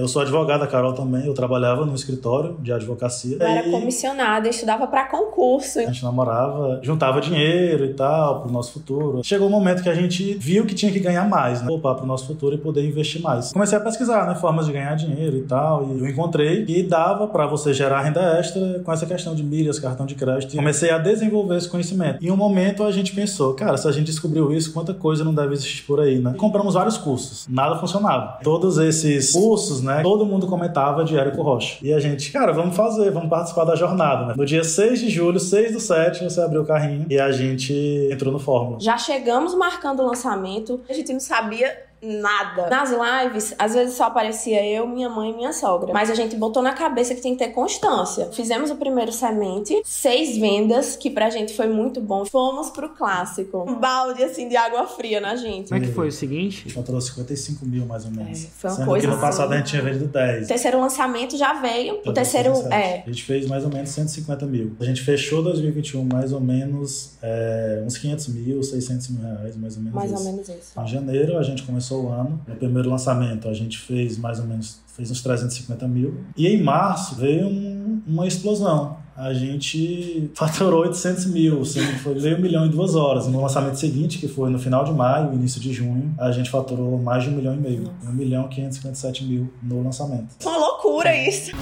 Eu sou advogada, a Carol também. Eu trabalhava no escritório de advocacia. Eu era comissionada, estudava para concurso. A gente namorava, juntava dinheiro e tal pro nosso futuro. Chegou o um momento que a gente viu que tinha que ganhar mais, né? Poupar pro nosso futuro e poder investir mais. Comecei a pesquisar, né? Formas de ganhar dinheiro e tal. E eu encontrei que dava para você gerar renda extra com essa questão de milhas, cartão de crédito. E comecei a desenvolver esse conhecimento. Em um momento a gente pensou, cara, se a gente descobriu isso, quanta coisa não deve existir por aí, né? Compramos vários cursos. Nada funcionava. Todos esses cursos, né? Todo mundo comentava de Érico Rocha. E a gente, cara, vamos fazer, vamos participar da jornada, né? No dia 6 de julho, 6 do 7, você abriu o carrinho e a gente entrou no Fórmula. Já chegamos marcando o lançamento, a gente não sabia nada. Nas lives, às vezes só aparecia eu, minha mãe e minha sogra. Mas a gente botou na cabeça que tem que ter constância. Fizemos o primeiro semente, seis vendas, que pra gente foi muito bom. Fomos pro clássico. Um balde assim de água fria na gente. Como é que foi o seguinte? A gente faturou 55 mil mais ou menos. É, foi uma Sendo coisa que no passado assim. a gente tinha vendido 10. O terceiro lançamento já veio. o terceiro, é. A gente fez mais ou menos 150 mil. A gente fechou 2021 mais ou menos é, uns 500 mil, 600 mil reais, mais ou menos Mais isso. ou menos isso. Em janeiro a gente começou começou o ano. No primeiro lançamento a gente fez mais ou menos fez uns 350 mil. E em março veio um, uma explosão. A gente faturou 800 mil, assim, foi meio milhão em duas horas. No lançamento seguinte, que foi no final de maio, início de junho, a gente faturou mais de um milhão e meio. Um milhão e 557 mil no lançamento. Uma loucura isso!